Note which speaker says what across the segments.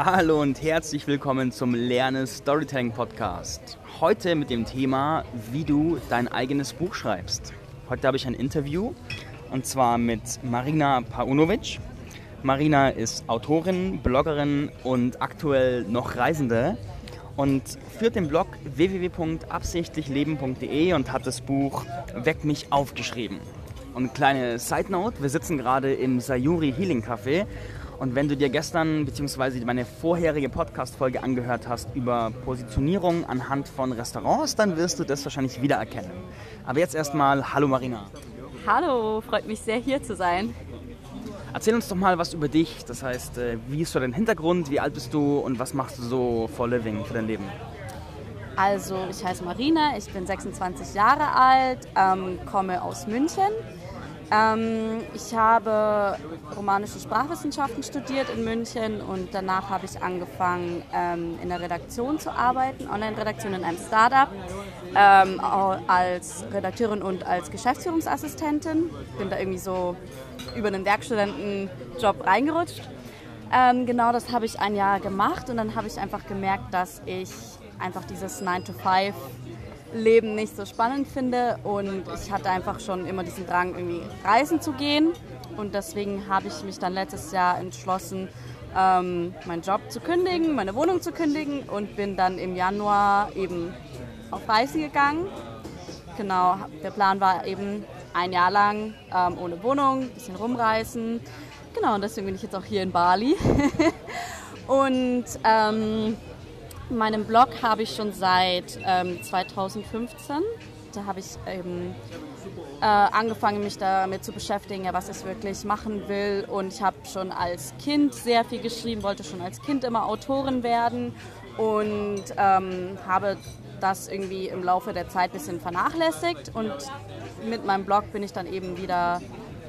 Speaker 1: Hallo und herzlich willkommen zum Lerne Storytelling Podcast. Heute mit dem Thema, wie du dein eigenes Buch schreibst. Heute habe ich ein Interview und zwar mit Marina Paunovic. Marina ist Autorin, Bloggerin und aktuell noch Reisende und führt den Blog www.absichtlichleben.de und hat das Buch Weck mich aufgeschrieben. Und kleine Side Note, wir sitzen gerade im Sayuri Healing Café und wenn du dir gestern bzw. meine vorherige Podcast-Folge angehört hast über Positionierung anhand von Restaurants, dann wirst du das wahrscheinlich wiedererkennen. Aber jetzt erstmal, hallo Marina.
Speaker 2: Hallo, freut mich sehr hier zu sein.
Speaker 1: Erzähl uns doch mal was über dich. Das heißt, äh, wie ist so dein Hintergrund, wie alt bist du und was machst du so for living für dein Leben?
Speaker 2: Also, ich heiße Marina, ich bin 26 Jahre alt, ähm, komme aus München ähm, ich habe romanische Sprachwissenschaften studiert in München und danach habe ich angefangen, ähm, in der Redaktion zu arbeiten, Online-Redaktion in einem Startup, ähm, als Redakteurin und als Geschäftsführungsassistentin. Bin da irgendwie so über einen Werkstudentenjob reingerutscht. Ähm, genau das habe ich ein Jahr gemacht und dann habe ich einfach gemerkt, dass ich einfach dieses 9 to 5 Leben nicht so spannend finde und ich hatte einfach schon immer diesen Drang, irgendwie reisen zu gehen und deswegen habe ich mich dann letztes Jahr entschlossen, ähm, meinen Job zu kündigen, meine Wohnung zu kündigen und bin dann im Januar eben auf Reisen gegangen. Genau, der Plan war eben ein Jahr lang ähm, ohne Wohnung, ein bisschen rumreisen. Genau, und deswegen bin ich jetzt auch hier in Bali. und ähm, Meinen Blog habe ich schon seit ähm, 2015. Da habe ich eben äh, angefangen, mich damit zu beschäftigen, was ich wirklich machen will. Und ich habe schon als Kind sehr viel geschrieben, wollte schon als Kind immer Autorin werden und ähm, habe das irgendwie im Laufe der Zeit ein bisschen vernachlässigt. Und mit meinem Blog bin ich dann eben wieder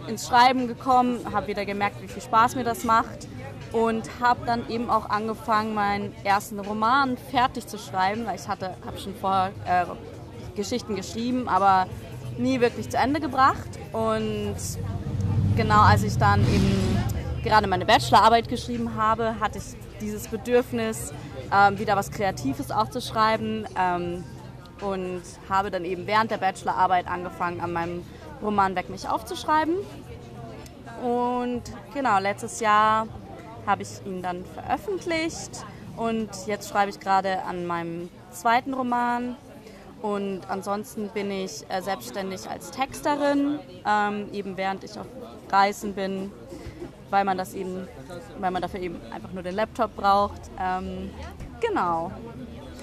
Speaker 2: ins Schreiben gekommen, habe wieder gemerkt, wie viel Spaß mir das macht und habe dann eben auch angefangen, meinen ersten Roman fertig zu schreiben, weil ich hatte, habe schon vorher äh, Geschichten geschrieben, aber nie wirklich zu Ende gebracht. Und genau als ich dann eben gerade meine Bachelorarbeit geschrieben habe, hatte ich dieses Bedürfnis, ähm, wieder was Kreatives auch zu schreiben ähm, und habe dann eben während der Bachelorarbeit angefangen, an meinem Roman Weg mich aufzuschreiben. Und genau, letztes Jahr habe ich ihn dann veröffentlicht und jetzt schreibe ich gerade an meinem zweiten Roman. Und ansonsten bin ich äh, selbstständig als Texterin, ähm, eben während ich auf Reisen bin, weil man das eben, weil man dafür eben einfach nur den Laptop braucht. Ähm, genau.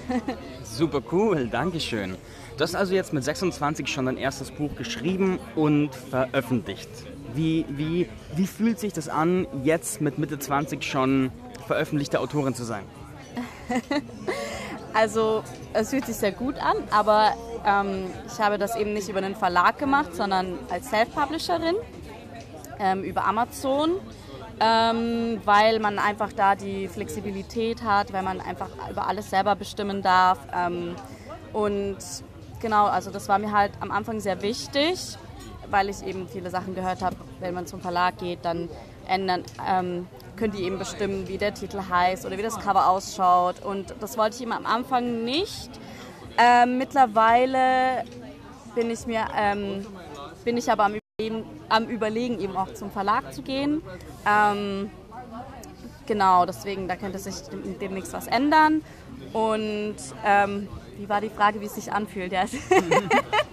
Speaker 1: Super cool, danke schön. Du hast also jetzt mit 26 schon dein erstes Buch geschrieben und veröffentlicht. Wie, wie, wie fühlt sich das an, jetzt mit Mitte 20 schon veröffentlichte Autorin zu sein?
Speaker 2: also es fühlt sich sehr gut an, aber ähm, ich habe das eben nicht über einen Verlag gemacht, sondern als Self-Publisherin ähm, über Amazon, ähm, weil man einfach da die Flexibilität hat, weil man einfach über alles selber bestimmen darf. Ähm, und genau, also das war mir halt am Anfang sehr wichtig weil ich eben viele Sachen gehört habe, wenn man zum Verlag geht, dann ändern, ähm, können die eben bestimmen, wie der Titel heißt oder wie das Cover ausschaut. Und das wollte ich eben am Anfang nicht. Ähm, mittlerweile bin ich mir, ähm, bin ich aber am Überlegen, am Überlegen, eben auch zum Verlag zu gehen. Ähm, genau, deswegen, da könnte sich demnächst was ändern. Und ähm, wie war die Frage, wie es sich anfühlt? Ja.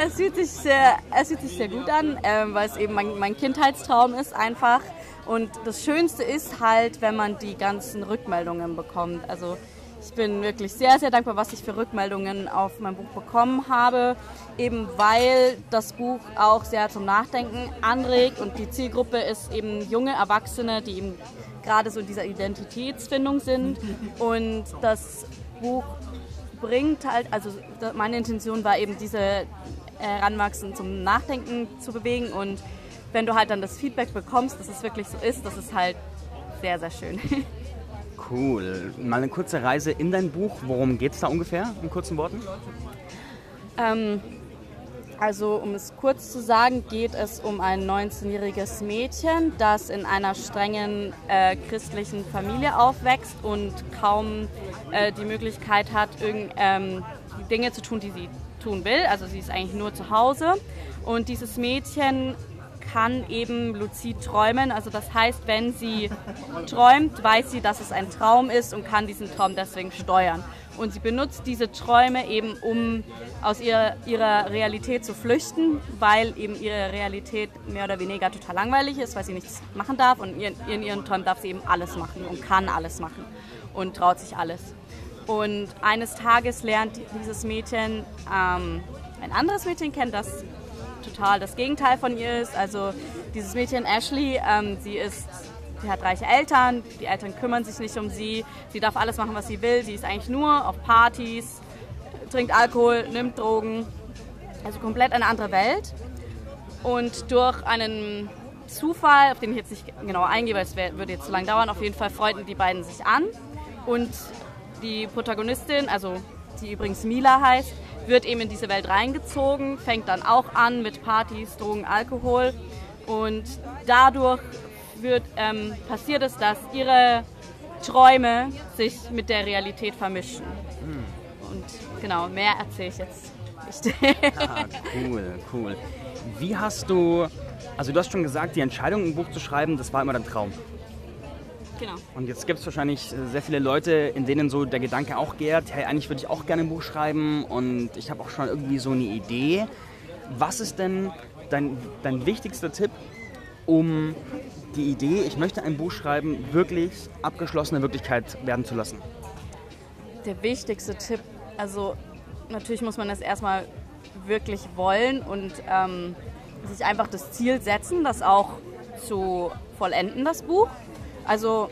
Speaker 2: es, fühlt sich sehr, es fühlt sich sehr gut an, ähm, weil es eben mein, mein Kindheitstraum ist einfach. Und das Schönste ist halt, wenn man die ganzen Rückmeldungen bekommt. Also ich bin wirklich sehr, sehr dankbar, was ich für Rückmeldungen auf mein Buch bekommen habe, eben weil das Buch auch sehr zum Nachdenken anregt und die Zielgruppe ist eben junge Erwachsene, die eben gerade so in dieser Identitätsfindung sind und das Buch bringt halt, also meine Intention war eben diese Heranwachsen zum Nachdenken zu bewegen und wenn du halt dann das Feedback bekommst, dass es wirklich so ist, das ist halt sehr, sehr schön.
Speaker 1: Cool. Mal eine kurze Reise in dein Buch. Worum geht es da ungefähr in kurzen Worten?
Speaker 2: Ähm, Also um es kurz zu sagen, geht es um ein 19-jähriges Mädchen, das in einer strengen äh, christlichen Familie aufwächst und kaum äh, die Möglichkeit hat, irgend, ähm, Dinge zu tun, die sie tun will. Also sie ist eigentlich nur zu Hause. Und dieses Mädchen kann eben luzid träumen. Also das heißt, wenn sie träumt, weiß sie, dass es ein Traum ist und kann diesen Traum deswegen steuern. Und sie benutzt diese Träume eben, um aus ihrer, ihrer Realität zu flüchten, weil eben ihre Realität mehr oder weniger total langweilig ist, weil sie nichts machen darf. Und in, in ihren Träumen darf sie eben alles machen und kann alles machen und traut sich alles. Und eines Tages lernt dieses Mädchen ähm, ein anderes Mädchen kennen, das total das Gegenteil von ihr ist. Also dieses Mädchen Ashley, ähm, sie ist Sie hat reiche Eltern, die Eltern kümmern sich nicht um sie, sie darf alles machen, was sie will, sie ist eigentlich nur auf Partys, trinkt Alkohol, nimmt Drogen, also komplett eine andere Welt. Und durch einen Zufall, auf den ich jetzt nicht genau eingehe, weil es würde jetzt zu lange dauern, auf jeden Fall freunden die beiden sich an. Und die Protagonistin, also die übrigens Mila heißt, wird eben in diese Welt reingezogen, fängt dann auch an mit Partys, Drogen, Alkohol. Und dadurch wird, ähm, passiert es, dass ihre Träume sich mit der Realität vermischen. Hm. Und genau, mehr erzähle ich jetzt nicht.
Speaker 1: ah, cool, cool. Wie hast du, also du hast schon gesagt, die Entscheidung, ein Buch zu schreiben, das war immer dein Traum.
Speaker 2: Genau.
Speaker 1: Und jetzt gibt es wahrscheinlich äh, sehr viele Leute, in denen so der Gedanke auch gärt, hey, eigentlich würde ich auch gerne ein Buch schreiben und ich habe auch schon irgendwie so eine Idee. Was ist denn dein, dein wichtigster Tipp, um die Idee, ich möchte ein Buch schreiben, wirklich abgeschlossene Wirklichkeit werden zu lassen?
Speaker 2: Der wichtigste Tipp, also natürlich muss man das erstmal wirklich wollen und ähm, sich einfach das Ziel setzen, das auch zu vollenden, das Buch. Also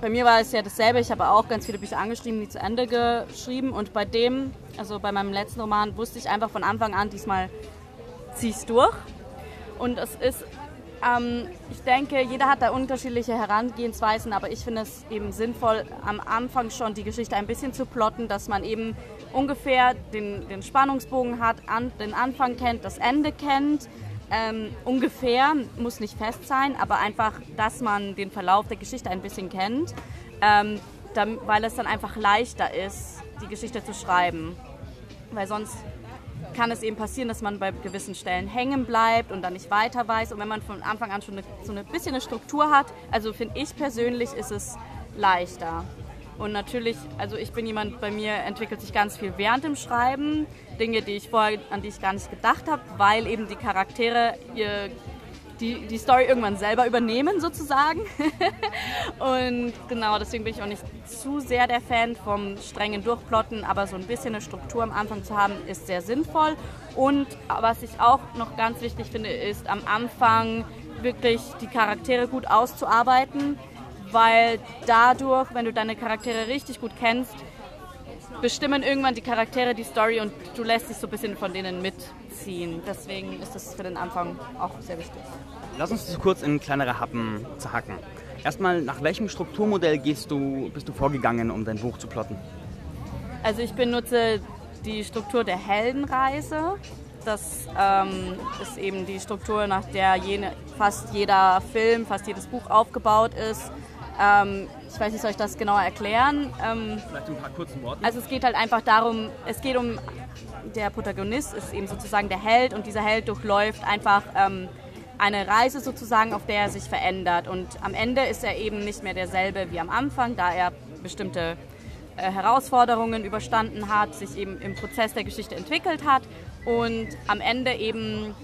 Speaker 2: bei mir war es ja dasselbe. Ich habe auch ganz viele Bücher angeschrieben, die zu Ende geschrieben. Und bei dem, also bei meinem letzten Roman, wusste ich einfach von Anfang an, diesmal ziehe ich es durch. Und es ist ähm, ich denke, jeder hat da unterschiedliche Herangehensweisen, aber ich finde es eben sinnvoll, am Anfang schon die Geschichte ein bisschen zu plotten, dass man eben ungefähr den, den Spannungsbogen hat, an, den Anfang kennt, das Ende kennt. Ähm, ungefähr, muss nicht fest sein, aber einfach, dass man den Verlauf der Geschichte ein bisschen kennt, ähm, dann, weil es dann einfach leichter ist, die Geschichte zu schreiben. Weil sonst kann es eben passieren, dass man bei gewissen Stellen hängen bleibt und dann nicht weiter weiß. Und wenn man von Anfang an schon eine, so ein bisschen eine Struktur hat, also finde ich persönlich, ist es leichter. Und natürlich, also ich bin jemand, bei mir entwickelt sich ganz viel während dem Schreiben. Dinge, die ich vorher, an die ich gar nicht gedacht habe, weil eben die Charaktere ihr die, die Story irgendwann selber übernehmen sozusagen. und genau, deswegen bin ich auch nicht zu sehr der Fan vom strengen Durchplotten, aber so ein bisschen eine Struktur am Anfang zu haben, ist sehr sinnvoll. Und was ich auch noch ganz wichtig finde, ist am Anfang wirklich die Charaktere gut auszuarbeiten, weil dadurch, wenn du deine Charaktere richtig gut kennst, bestimmen irgendwann die Charaktere die Story und du lässt dich so ein bisschen von denen mitziehen. Deswegen ist das für den Anfang auch sehr wichtig.
Speaker 1: Lass uns das kurz in kleinere Happen zerhacken. Erstmal, nach welchem Strukturmodell gehst du, bist du vorgegangen, um dein Buch zu plotten?
Speaker 2: Also ich benutze die Struktur der Heldenreise. Das ähm, ist eben die Struktur, nach der jene, fast jeder Film, fast jedes Buch aufgebaut ist. Ähm, ich weiß nicht, soll ich das genauer erklären?
Speaker 1: Ähm, Vielleicht ein paar kurzen Worte.
Speaker 2: Also es geht halt einfach darum, es geht um, der Protagonist ist eben sozusagen der Held und dieser Held durchläuft einfach ähm, eine Reise sozusagen, auf der er sich verändert. Und am Ende ist er eben nicht mehr derselbe wie am Anfang, da er bestimmte äh, Herausforderungen überstanden hat, sich eben im Prozess der Geschichte entwickelt hat und am Ende eben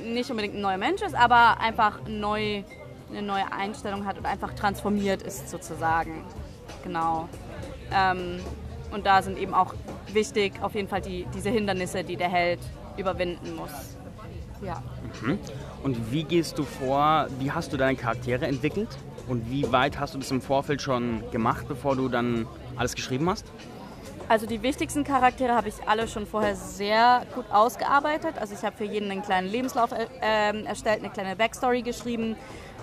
Speaker 2: nicht unbedingt ein neuer Mensch ist, aber einfach neu eine neue Einstellung hat und einfach transformiert ist sozusagen. Genau. Ähm, und da sind eben auch wichtig auf jeden Fall die, diese Hindernisse, die der Held überwinden muss. Ja.
Speaker 1: Mhm. Und wie gehst du vor, wie hast du deine Charaktere entwickelt? Und wie weit hast du das im Vorfeld schon gemacht, bevor du dann alles geschrieben hast?
Speaker 2: Also die wichtigsten Charaktere habe ich alle schon vorher sehr gut ausgearbeitet. Also ich habe für jeden einen kleinen Lebenslauf äh, erstellt, eine kleine Backstory geschrieben,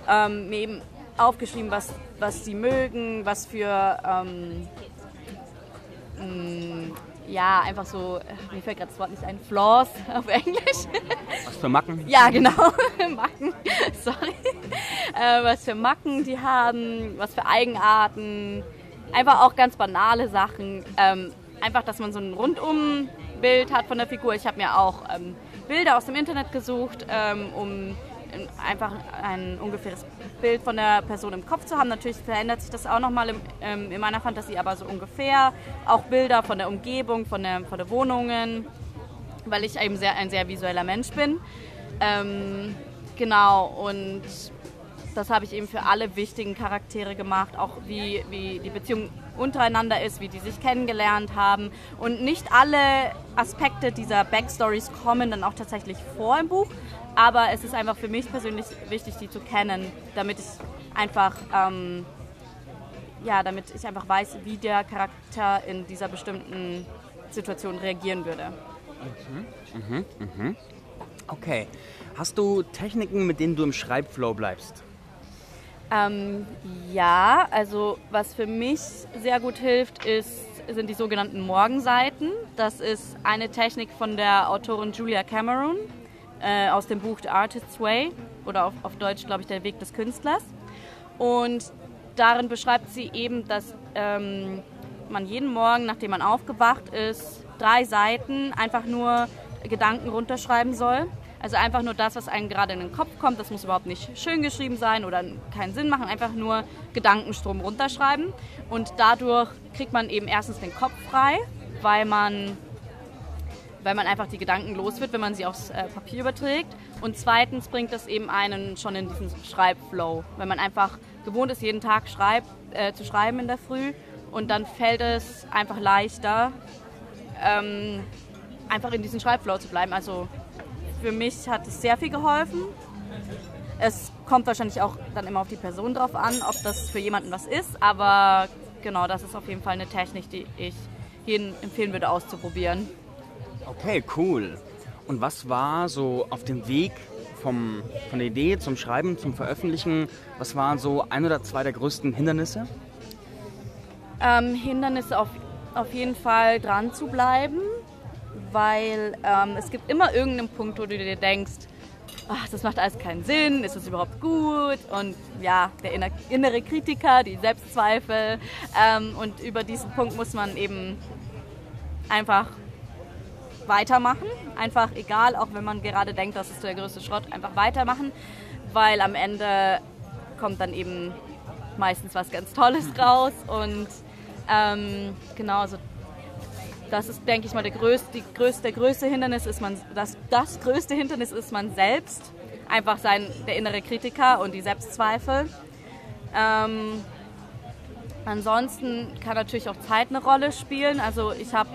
Speaker 2: ähm, mir eben aufgeschrieben, was, was sie mögen, was für ähm, mm, ja, einfach so, mir fällt gerade das Wort nicht ein, Flaws auf Englisch.
Speaker 1: Was für Macken?
Speaker 2: Ja, genau, Macken, sorry. Äh, was für Macken die haben, was für Eigenarten, einfach auch ganz banale Sachen. Ähm, einfach, dass man so ein Rundumbild hat von der Figur. Ich habe mir auch ähm, Bilder aus dem Internet gesucht, ähm, um einfach ein ungefähres Bild von der Person im Kopf zu haben. Natürlich verändert sich das auch nochmal ähm, in meiner Fantasie, aber so ungefähr. Auch Bilder von der Umgebung, von der, von der Wohnungen, weil ich eben sehr, ein sehr visueller Mensch bin. Ähm, genau, und das habe ich eben für alle wichtigen Charaktere gemacht, auch wie, wie die Beziehung untereinander ist, wie die sich kennengelernt haben. Und nicht alle Aspekte dieser Backstories kommen dann auch tatsächlich vor im Buch, aber es ist einfach für mich persönlich wichtig, die zu kennen, damit ich einfach, ähm, ja, damit ich einfach weiß, wie der Charakter in dieser bestimmten Situation reagieren würde.
Speaker 1: Mhm, mhm, mhm. Okay. Hast du Techniken, mit denen du im Schreibflow bleibst?
Speaker 2: Ähm, ja, also was für mich sehr gut hilft, ist, sind die sogenannten Morgenseiten. Das ist eine Technik von der Autorin Julia Cameron äh, aus dem Buch The Artist's Way oder auf, auf Deutsch, glaube ich, Der Weg des Künstlers. Und darin beschreibt sie eben, dass ähm, man jeden Morgen, nachdem man aufgewacht ist, drei Seiten einfach nur Gedanken runterschreiben soll. Also einfach nur das, was einem gerade in den Kopf kommt. Das muss überhaupt nicht schön geschrieben sein oder keinen Sinn machen. Einfach nur Gedankenstrom runterschreiben. Und dadurch kriegt man eben erstens den Kopf frei, weil man weil man einfach die Gedanken los wird, wenn man sie aufs äh, Papier überträgt. Und zweitens bringt das eben einen schon in diesen Schreibflow, wenn man einfach gewohnt ist, jeden Tag schreib, äh, zu schreiben in der Früh und dann fällt es einfach leichter, ähm, einfach in diesen Schreibflow zu bleiben. Also für mich hat es sehr viel geholfen. Es kommt wahrscheinlich auch dann immer auf die Person drauf an, ob das für jemanden was ist, aber genau, das ist auf jeden Fall eine Technik, die ich jedem empfehlen würde auszuprobieren.
Speaker 1: Okay, cool. Und was war so auf dem Weg vom, von der Idee zum Schreiben, zum Veröffentlichen, was waren so ein oder zwei der größten Hindernisse?
Speaker 2: Ähm, Hindernisse auf, auf jeden Fall dran zu bleiben, weil ähm, es gibt immer irgendeinen Punkt, wo du dir denkst, ach, das macht alles keinen Sinn, ist das überhaupt gut? Und ja, der innere Kritiker, die Selbstzweifel. Ähm, und über diesen Punkt muss man eben einfach weitermachen. Einfach egal, auch wenn man gerade denkt, das ist der größte Schrott, einfach weitermachen, weil am Ende kommt dann eben meistens was ganz Tolles raus und ähm, genau, also das ist, denke ich mal, der größte, die größte, der größte Hindernis ist man, das, das größte Hindernis ist man selbst, einfach sein, der innere Kritiker und die Selbstzweifel. Ähm, ansonsten kann natürlich auch Zeit eine Rolle spielen. Also ich habe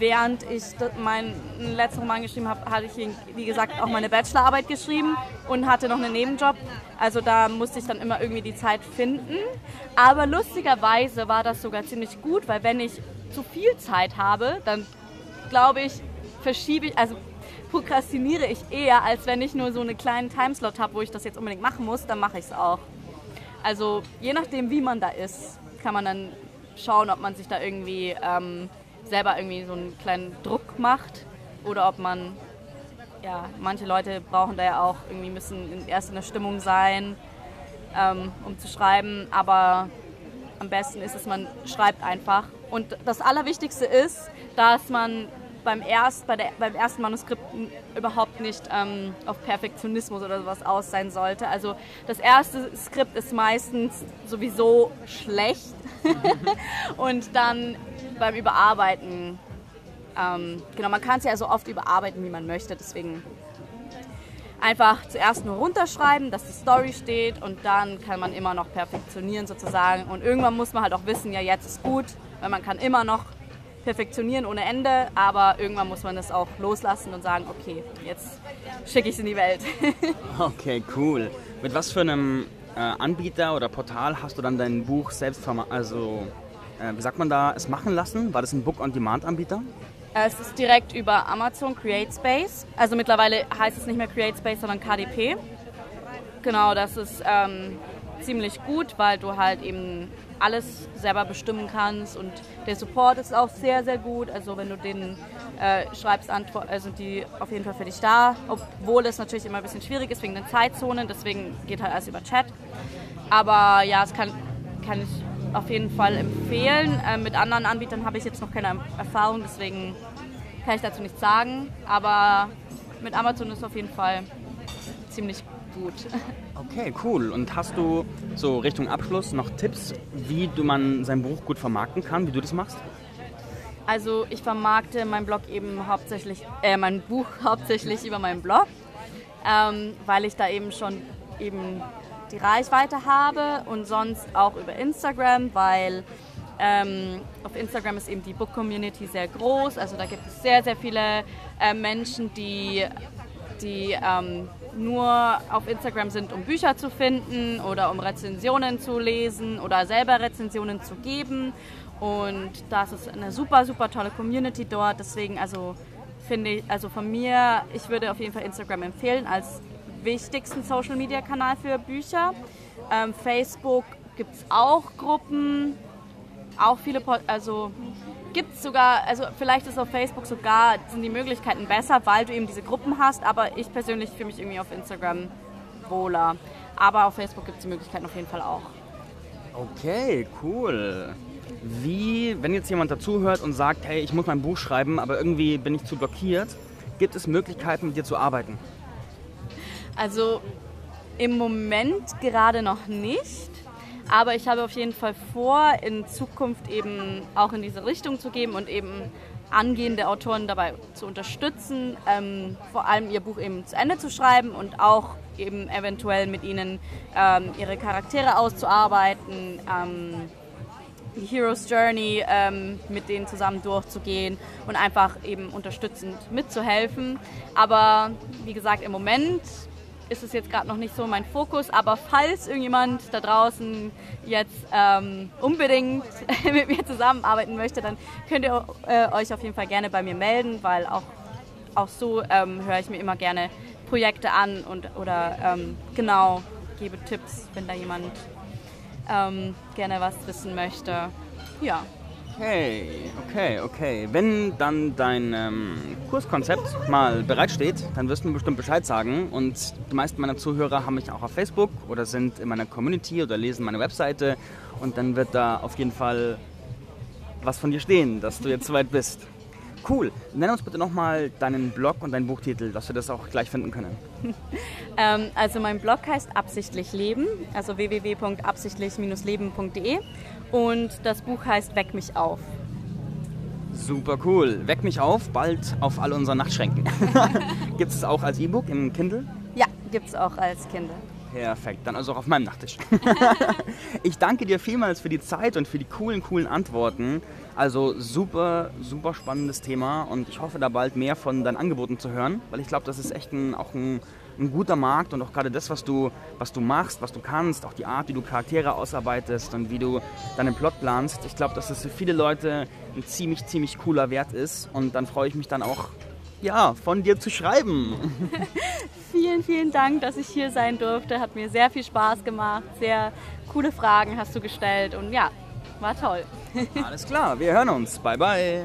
Speaker 2: während ich meinen letzten Roman geschrieben habe, hatte ich, wie gesagt, auch meine Bachelorarbeit geschrieben und hatte noch einen Nebenjob. Also da musste ich dann immer irgendwie die Zeit finden. Aber lustigerweise war das sogar ziemlich gut, weil wenn ich zu viel Zeit habe, dann glaube ich, verschiebe ich, also prokrastiniere ich eher, als wenn ich nur so einen kleinen Timeslot habe, wo ich das jetzt unbedingt machen muss, dann mache ich es auch. Also je nachdem, wie man da ist, kann man dann schauen, ob man sich da irgendwie ähm, selber irgendwie so einen kleinen Druck macht oder ob man, ja, manche Leute brauchen da ja auch irgendwie, müssen erst in der Stimmung sein, ähm, um zu schreiben, aber am besten ist es, man schreibt einfach. Und das Allerwichtigste ist, dass man beim, erst, bei der, beim ersten Manuskript überhaupt nicht ähm, auf Perfektionismus oder sowas aus sein sollte. Also das erste Skript ist meistens sowieso schlecht. Und dann beim Überarbeiten, ähm, genau, man kann es ja so oft überarbeiten, wie man möchte, deswegen einfach zuerst nur runterschreiben, dass die Story steht und dann kann man immer noch perfektionieren sozusagen. Und irgendwann muss man halt auch wissen, ja jetzt ist gut, weil man kann immer noch perfektionieren ohne Ende, aber irgendwann muss man es auch loslassen und sagen, okay, jetzt schicke ich es in die Welt.
Speaker 1: okay, cool. Mit was für einem äh, Anbieter oder Portal hast du dann dein Buch selbst also äh, wie sagt man da, es machen lassen? War das ein Book-on-Demand-Anbieter?
Speaker 2: Äh, es ist direkt über Amazon CreateSpace. Also mittlerweile heißt es nicht mehr CreateSpace, sondern KDP. Genau, das ist ähm, ziemlich gut, weil du halt eben alles selber bestimmen kannst und der Support ist auch sehr, sehr gut. Also wenn du den äh, schreibst, Antwort, also die auf jeden Fall für dich da, obwohl es natürlich immer ein bisschen schwierig ist wegen den Zeitzonen, deswegen geht halt alles über Chat. Aber ja, es kann, kann ich auf jeden Fall empfehlen. Äh, mit anderen Anbietern habe ich jetzt noch keine Erfahrung, deswegen kann ich dazu nichts sagen. Aber mit Amazon ist auf jeden Fall ziemlich gut.
Speaker 1: Okay, cool. Und hast du so Richtung Abschluss noch Tipps, wie du man sein Buch gut vermarkten kann, wie du das machst?
Speaker 2: Also ich vermarkte mein Blog eben hauptsächlich, äh, mein Buch hauptsächlich über meinen Blog, ähm, weil ich da eben schon eben die Reichweite habe und sonst auch über Instagram, weil ähm, auf Instagram ist eben die Book Community sehr groß. Also da gibt es sehr, sehr viele äh, Menschen, die, die ähm, nur auf Instagram sind, um Bücher zu finden oder um Rezensionen zu lesen oder selber Rezensionen zu geben. Und das ist eine super, super tolle Community dort. Deswegen, also finde ich, also von mir, ich würde auf jeden Fall Instagram empfehlen als wichtigsten Social Media Kanal für Bücher. Ähm, Facebook gibt es auch Gruppen, auch viele, also gibt es sogar, also vielleicht ist auf Facebook sogar, sind die Möglichkeiten besser, weil du eben diese Gruppen hast, aber ich persönlich fühle mich irgendwie auf Instagram wohler. Aber auf Facebook gibt es die Möglichkeiten auf jeden Fall auch.
Speaker 1: Okay, cool. Wie, wenn jetzt jemand dazuhört und sagt, hey, ich muss mein Buch schreiben, aber irgendwie bin ich zu blockiert, gibt es Möglichkeiten, mit dir zu arbeiten?
Speaker 2: Also im Moment gerade noch nicht. Aber ich habe auf jeden Fall vor, in Zukunft eben auch in diese Richtung zu geben und eben angehende Autoren dabei zu unterstützen, ähm, vor allem ihr Buch eben zu Ende zu schreiben und auch eben eventuell mit ihnen ähm, ihre Charaktere auszuarbeiten, ähm, die Hero's Journey ähm, mit denen zusammen durchzugehen und einfach eben unterstützend mitzuhelfen. Aber wie gesagt, im Moment ist es jetzt gerade noch nicht so mein Fokus, aber falls irgendjemand da draußen jetzt ähm, unbedingt mit mir zusammenarbeiten möchte, dann könnt ihr äh, euch auf jeden Fall gerne bei mir melden, weil auch, auch so ähm, höre ich mir immer gerne Projekte an und oder ähm, genau gebe Tipps, wenn da jemand ähm, gerne was wissen möchte. Ja.
Speaker 1: Okay, okay, okay. Wenn dann dein ähm, Kurskonzept mal bereitsteht, dann wirst du mir bestimmt Bescheid sagen. Und die meisten meiner Zuhörer haben mich auch auf Facebook oder sind in meiner Community oder lesen meine Webseite. Und dann wird da auf jeden Fall was von dir stehen, dass du jetzt soweit bist. Cool. Nenn uns bitte nochmal deinen Blog und deinen Buchtitel, dass wir das auch gleich finden können.
Speaker 2: ähm, also mein Blog heißt Absichtlich Leben, also www.absichtlich-leben.de und das Buch heißt Weck mich auf.
Speaker 1: Super cool. Weck mich auf, bald auf all unseren Nachtschränken. gibt es auch als E-Book im Kindle?
Speaker 2: Ja, gibt es auch als Kindle.
Speaker 1: Perfekt, dann also auch auf meinem Nachttisch. ich danke dir vielmals für die Zeit und für die coolen, coolen Antworten. Also super, super spannendes Thema und ich hoffe da bald mehr von deinen Angeboten zu hören, weil ich glaube, das ist echt ein, auch ein, ein, guter Markt und auch gerade das, was du, was du machst, was du kannst, auch die Art, wie du Charaktere ausarbeitest und wie du deinen Plot planst. Ich glaube, dass das für viele Leute ein ziemlich, ziemlich cooler Wert ist und dann freue ich mich dann auch, ja, von dir zu schreiben.
Speaker 2: vielen, vielen Dank, dass ich hier sein durfte. Hat mir sehr viel Spaß gemacht. Sehr coole Fragen hast du gestellt und ja, war toll.
Speaker 1: Alles klar, wir hören uns. Bye, bye.